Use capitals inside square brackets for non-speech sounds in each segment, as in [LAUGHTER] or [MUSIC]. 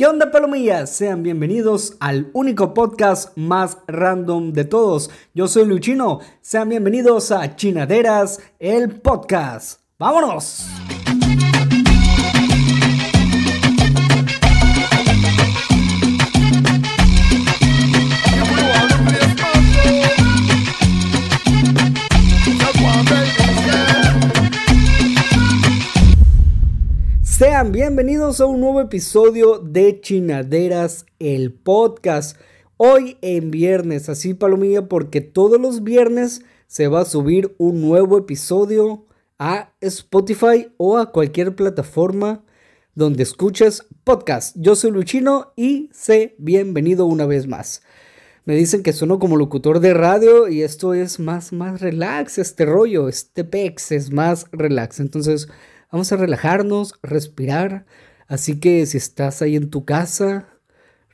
¿Qué onda palomillas? Sean bienvenidos al único podcast más random de todos. Yo soy Luchino. Sean bienvenidos a Chinaderas, el podcast. ¡Vámonos! Sean bienvenidos a un nuevo episodio de Chinaderas, el podcast. Hoy en viernes, así palomilla, porque todos los viernes se va a subir un nuevo episodio a Spotify o a cualquier plataforma donde escuches podcast. Yo soy Luchino y sé bienvenido una vez más. Me dicen que sueno como locutor de radio y esto es más, más relax, este rollo, este pex es más relax. Entonces, Vamos a relajarnos, respirar. Así que si estás ahí en tu casa,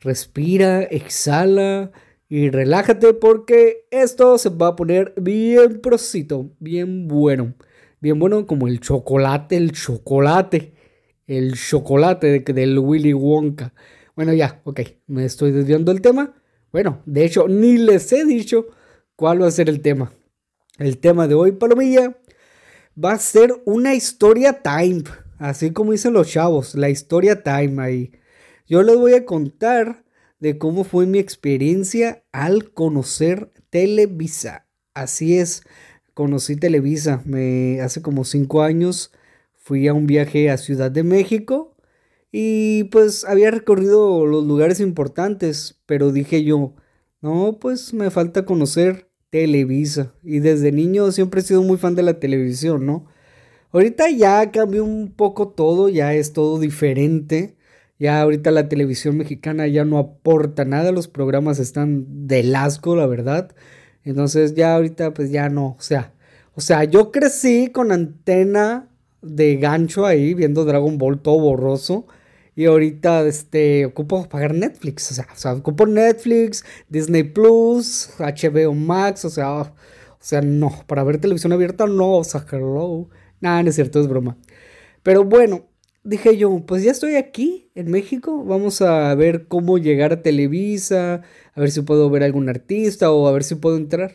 respira, exhala y relájate porque esto se va a poner bien prosito, bien bueno. Bien bueno como el chocolate, el chocolate. El chocolate de, del Willy Wonka. Bueno, ya, ok, me estoy desviando del tema. Bueno, de hecho, ni les he dicho cuál va a ser el tema. El tema de hoy, Palomilla, va a ser una historia time, así como dicen los chavos, la historia time ahí. Yo les voy a contar de cómo fue mi experiencia al conocer Televisa. Así es, conocí Televisa. Me, hace como cinco años fui a un viaje a Ciudad de México y pues había recorrido los lugares importantes, pero dije yo, no, pues me falta conocer Televisa. Y desde niño siempre he sido muy fan de la televisión, ¿no? Ahorita ya cambió un poco todo, ya es todo diferente. Ya ahorita la televisión mexicana ya no aporta nada, los programas están del asco, la verdad. Entonces ya ahorita pues ya no, o sea, o sea, yo crecí con antena de gancho ahí viendo Dragon Ball todo borroso y ahorita, este, ocupo pagar Netflix. O sea, ocupo Netflix, Disney Plus, HBO Max. O sea, o sea, no. Para ver televisión abierta, no. O sea, hello. Nada, no es cierto, es broma. Pero bueno, dije yo, pues ya estoy aquí en México. Vamos a ver cómo llegar a Televisa. A ver si puedo ver algún artista o a ver si puedo entrar.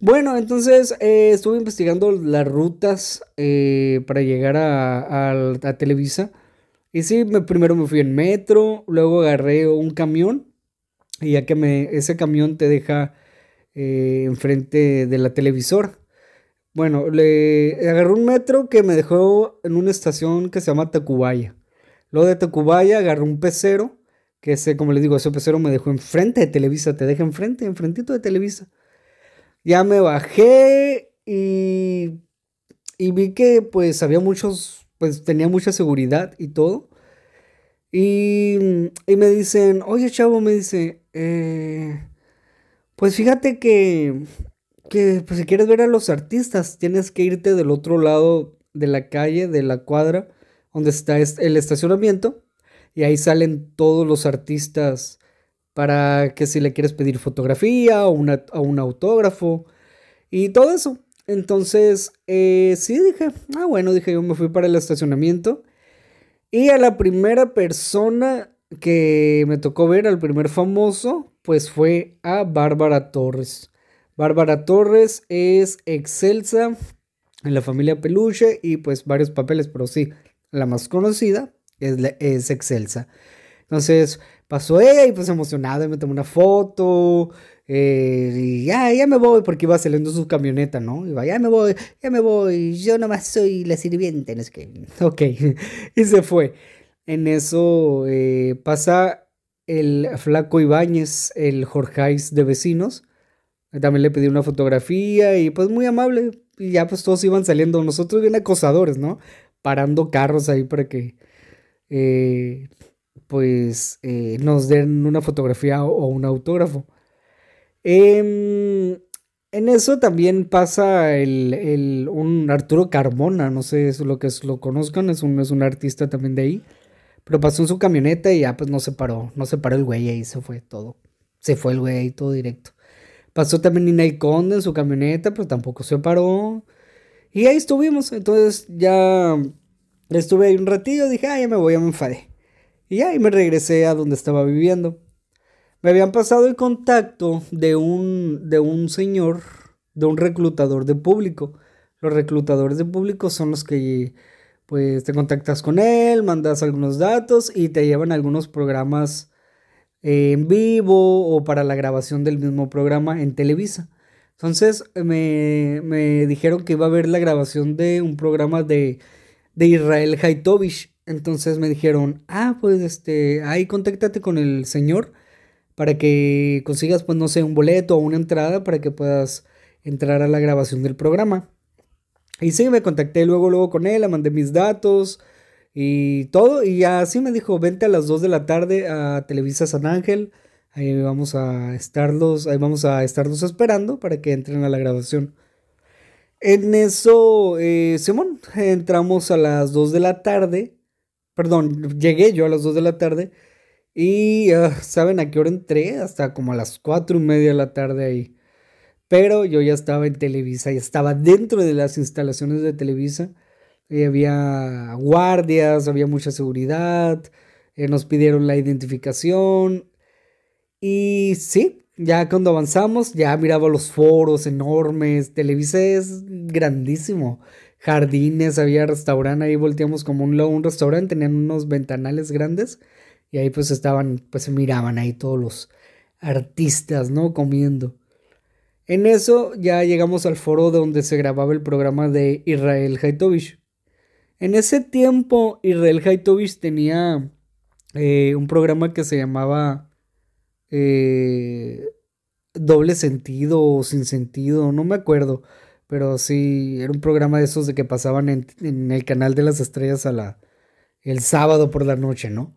Bueno, entonces eh, estuve investigando las rutas eh, para llegar a, a Televisa. Y sí, me, primero me fui en metro, luego agarré un camión, y ya que me, ese camión te deja eh, enfrente de la televisora. Bueno, le agarré un metro que me dejó en una estación que se llama Tacubaya. Luego de Tacubaya agarré un pecero, que ese, como les digo, ese pecero me dejó enfrente de Televisa, te deja enfrente, enfrentito de Televisa. Ya me bajé y, y vi que pues había muchos pues tenía mucha seguridad y todo. Y, me dicen, oye chavo, me dice, eh, pues fíjate que, que pues, si quieres ver a los artistas, tienes que irte del otro lado de la calle, de la cuadra, donde está el estacionamiento, y ahí salen todos los artistas para que si le quieres pedir fotografía o, una, o un autógrafo y todo eso. Entonces, eh, sí, dije, ah, bueno, dije, yo me fui para el estacionamiento. Y a la primera persona que me tocó ver, al primer famoso, pues fue a Bárbara Torres. Bárbara Torres es excelsa en la familia Peluche y pues varios papeles, pero sí, la más conocida es, es excelsa. Entonces pasó ella y pues emocionada, me tomó una foto, eh, y ya, ya me voy porque iba saliendo su camioneta, ¿no? Iba, ya me voy, ya me voy, yo nomás soy la sirviente, no es que... [LAUGHS] Ok, [LAUGHS] y se fue. En eso eh, pasa el flaco Ibáñez, el Jorgeis de vecinos. También le pedí una fotografía y pues muy amable. Y ya pues todos iban saliendo, nosotros bien acosadores, ¿no? Parando carros ahí para que eh, pues nos den una fotografía o un autógrafo. Em, en eso también pasa el, un Arturo Carmona, no sé si lo que lo conozcan, es un, es un artista también de ahí. Pero pasó en su camioneta y ya pues no se paró, no se paró el güey ahí, se fue todo. Se fue el güey ahí todo directo. Pasó también Ninay Conde en su camioneta, pero tampoco se paró. Y ahí estuvimos, entonces ya estuve ahí un ratillo, dije, ah, ya me voy, ya me enfadé. Y y me regresé a donde estaba viviendo. Me habían pasado el contacto de un, de un señor, de un reclutador de público. Los reclutadores de público son los que pues te contactas con él, mandas algunos datos y te llevan algunos programas en vivo o para la grabación del mismo programa en Televisa. Entonces me, me dijeron que iba a haber la grabación de un programa de, de Israel Haitovich. Entonces me dijeron, ah, pues este, ahí contáctate con el señor para que consigas, pues no sé, un boleto o una entrada para que puedas entrar a la grabación del programa. Y sí, me contacté luego, luego con él, le mandé mis datos y todo. Y así me dijo, vente a las 2 de la tarde a Televisa San Ángel. Ahí vamos a estarlos, ahí vamos a estarlos esperando para que entren a la grabación. En eso, eh, Simón, entramos a las 2 de la tarde. Perdón, llegué yo a las 2 de la tarde. Y, ah, ¿saben a qué hora entré? Hasta como a las 4 y media de la tarde ahí. Pero yo ya estaba en Televisa, ya estaba dentro de las instalaciones de Televisa. Y había guardias, había mucha seguridad, eh, nos pidieron la identificación. Y sí, ya cuando avanzamos, ya miraba los foros enormes. Televisa es grandísimo. Jardines, había restaurante, ahí volteamos como un, un restaurante, tenían unos ventanales grandes. Y ahí pues estaban, pues se miraban ahí todos los artistas, ¿no? Comiendo. En eso ya llegamos al foro donde se grababa el programa de Israel Haitovich. En ese tiempo Israel Haitovich tenía eh, un programa que se llamaba eh, Doble Sentido o Sin Sentido, no me acuerdo, pero sí, era un programa de esos de que pasaban en, el canal de las estrellas a la, el sábado por la noche, ¿no?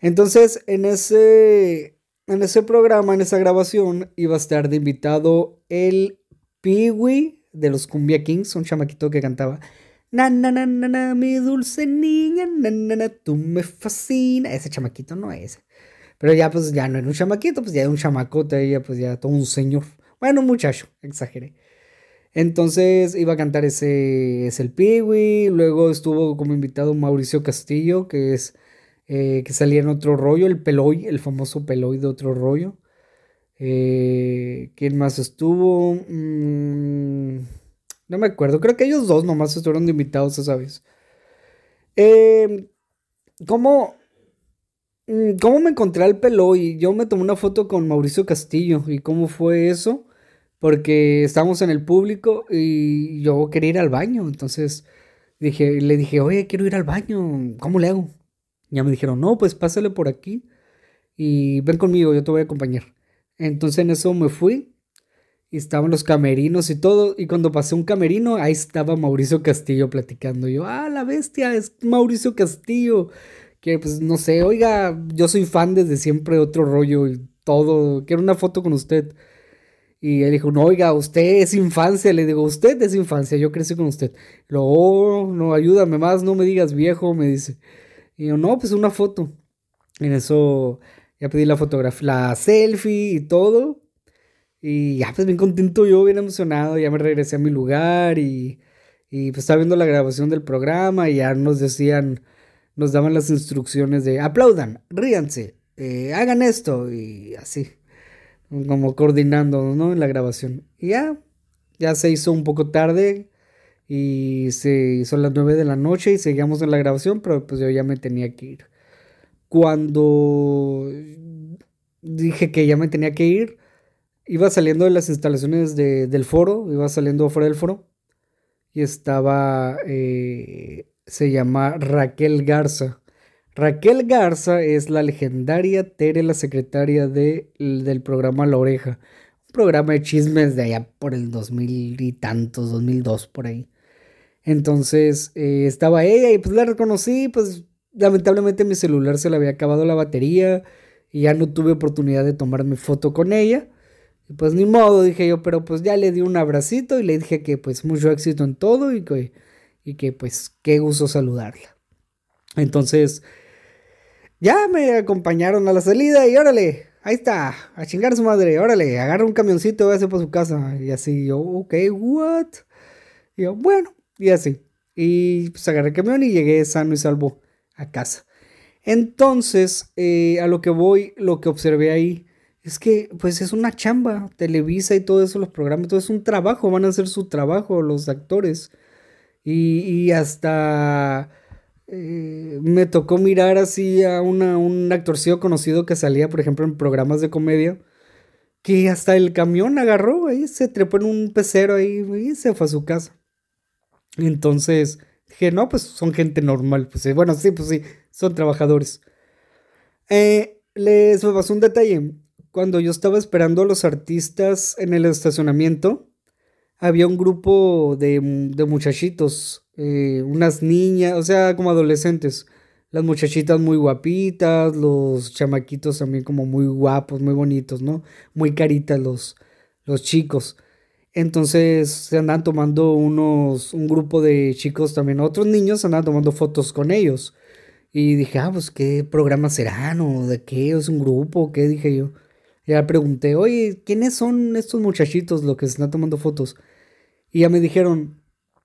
Entonces, en ese, en ese programa, en esa grabación, iba a estar de invitado el Peewee de los Cumbia Kings, un chamaquito que cantaba Na, na, na, na, na, mi dulce niña, na, na, na, tú me fascina. Ese chamaquito no es. Pero ya, pues, ya no era un chamaquito, pues ya era un chamacote, ya, pues, ya todo un señor. Bueno, muchacho, exageré. Entonces iba a cantar ese, es el Peewee. Luego estuvo como invitado Mauricio Castillo, que es eh, que salía en otro rollo, el Peloy, el famoso Peloy de otro rollo. Eh, ¿Quién más estuvo? Mm, no me acuerdo, creo que ellos dos nomás estuvieron de invitados esa vez. Eh, ¿cómo, mm, ¿Cómo me encontré al Peloy? Yo me tomé una foto con Mauricio Castillo. ¿Y cómo fue eso? Porque estábamos en el público y yo quería ir al baño. Entonces dije, le dije, oye, quiero ir al baño. ¿Cómo le hago? Ya me dijeron, no, pues pásale por aquí y ven conmigo, yo te voy a acompañar. Entonces en eso me fui y estaban los camerinos y todo. Y cuando pasé un camerino, ahí estaba Mauricio Castillo platicando. Yo, ah, la bestia, es Mauricio Castillo. Que pues no sé, oiga, yo soy fan desde siempre, otro rollo y todo. Quiero una foto con usted. Y él dijo, no, oiga, usted es infancia. Le digo, usted es infancia, yo crecí con usted. Luego, oh, no, ayúdame más, no me digas viejo, me dice. Y yo, no, pues una foto. En eso ya pedí la fotografía, la selfie y todo. Y ya pues bien contento yo, bien emocionado, ya me regresé a mi lugar y, y pues estaba viendo la grabación del programa y ya nos decían, nos daban las instrucciones de aplaudan, ríanse, eh, hagan esto y así, como coordinando, ¿no? En la grabación. Y ya, ya se hizo un poco tarde, y se son las 9 de la noche y seguíamos en la grabación, pero pues yo ya me tenía que ir. Cuando dije que ya me tenía que ir, iba saliendo de las instalaciones del foro, iba saliendo fuera del foro y estaba, eh, se llama Raquel Garza. Raquel Garza es la legendaria Tere, la secretaria de, del programa La Oreja, un programa de chismes de allá por el 2000 y tantos, 2002 por ahí. Entonces eh, estaba ella y pues la reconocí, pues lamentablemente mi celular se le había acabado la batería y ya no tuve oportunidad de tomarme foto con ella. Y pues ni modo, dije yo, pero pues ya le di un abracito y le dije que pues mucho éxito en todo y que, y que pues qué gusto saludarla. Entonces, ya me acompañaron a la salida y órale, ahí está, a chingar su madre, órale, agarra un camioncito, váyase por su casa. Y así yo, ok, what? Y yo, bueno, y así. Y pues agarré el camión y llegué sano y salvo a casa. Entonces, eh, a lo que voy, lo que observé ahí, es que pues es una chamba, Televisa y todo eso, los programas, todo es un trabajo, van a hacer su trabajo los actores. Y, hasta eh, me tocó mirar así a un actorcillo conocido que salía, por ejemplo, en programas de comedia, que hasta el camión agarró, ahí se trepó en un pecero ahí y se fue a su casa. Entonces dije, no, pues son gente normal, pues bueno, sí, pues sí, son trabajadores. Eh, les pasó un detalle. Cuando yo estaba esperando a los artistas en el estacionamiento, había un grupo de, muchachitos, eh, unas niñas, o sea, como adolescentes. Las muchachitas muy guapitas, los chamaquitos también como muy guapos, muy bonitos, ¿no? Muy caritas los, los chicos. Entonces se andan tomando unos, un grupo de chicos también, otros niños se andan tomando fotos con ellos. Y dije, ah, pues qué programa serán o de qué, es un grupo, qué dije yo. Ya pregunté, oye, ¿quiénes son estos muchachitos los que se están tomando fotos? Y ya me dijeron,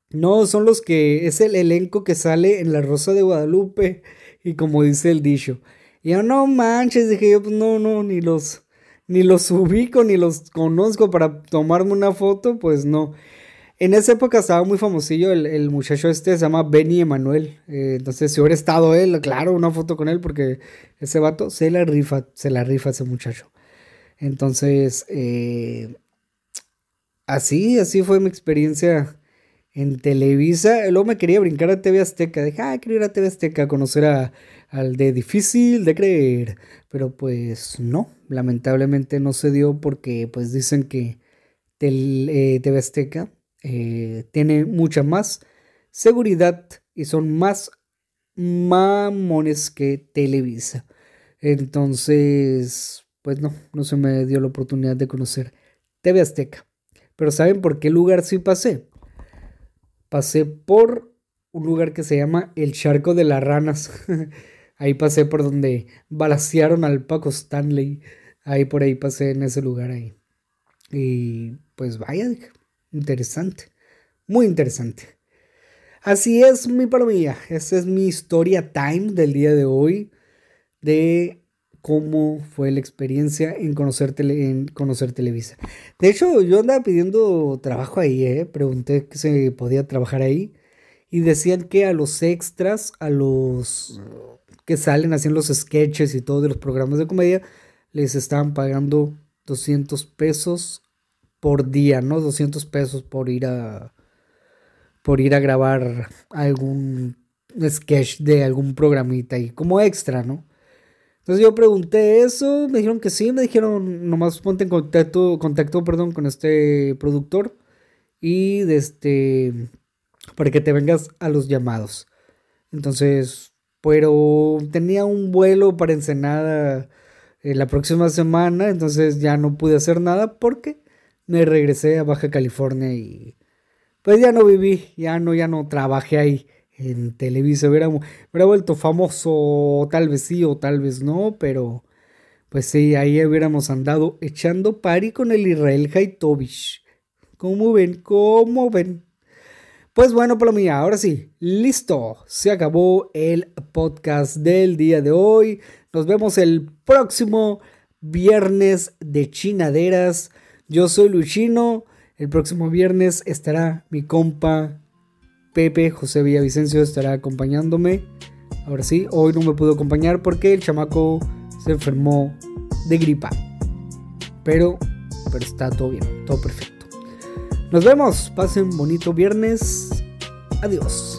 no, son los que es el elenco que sale en La Rosa de Guadalupe. Y como dice el dicho. Y yo, no manches, dije yo, pues no, no, ni los, ni los ubico, ni los conozco para tomarme una foto, pues no. En esa época estaba muy famosillo el, muchacho este, se llama Benny Emanuel. Eh, entonces, si hubiera estado él, claro, una foto con él, porque ese vato se la rifa, se la rifa ese muchacho. Entonces, eh, así, así fue mi experiencia en Televisa. Luego me quería brincar a TV Azteca. Dije, ah, quiero ir a TV Azteca a conocer a, al de difícil de creer. Pero pues no, lamentablemente no se dio porque pues dicen que TV eh, Azteca eh, tiene mucha más seguridad y son más mamones que Televisa. Entonces, pues no, no se me dio la oportunidad de conocer TV Azteca. Pero ¿saben por qué lugar sí pasé? Pasé por un lugar que se llama el Charco de las Ranas. [LAUGHS] ahí pasé por donde balasearon al Paco Stanley. Ahí por ahí pasé en ese lugar ahí. Y pues vaya, interesante. Muy interesante. Así es, mi palomilla. Esta es mi historia time del día de hoy. De cómo fue la experiencia en conocer, en conocer Televisa. De hecho, yo andaba pidiendo trabajo ahí, ¿eh? pregunté que se podía trabajar ahí y decían que a los extras, a los que salen haciendo los sketches y todo de los programas de comedia, les estaban pagando 200 pesos por día, ¿no? 200 pesos por ir a por ir a grabar algún sketch de algún programita y como extra, ¿no? Entonces yo pregunté eso, me dijeron que sí, me dijeron nomás ponte en contacto, contacto perdón, con este productor y de este para que te vengas a los llamados. Entonces, pero tenía un vuelo para Ensenada eh, la próxima semana, entonces ya no pude hacer nada porque me regresé a Baja California y pues ya no viví, ya no, ya no trabajé ahí en Televisa. Hubiera, hubiera vuelto famoso, tal vez sí o tal vez no, pero pues sí, ahí hubiéramos andado echando pari con el Israel Haitovich. ¿Cómo ven? ¿Cómo ven? Pues bueno, mía, ahora sí, listo. Se acabó el podcast del día de hoy. Nos vemos el próximo viernes de chinaderas. Yo soy Luchino. El próximo viernes estará mi compa Pepe José Villavicencio estará acompañándome. Ahora sí, hoy no me pudo acompañar porque el chamaco se enfermó de gripa. Pero, pero está todo bien, todo perfecto. Nos vemos, pasen bonito viernes. Adiós.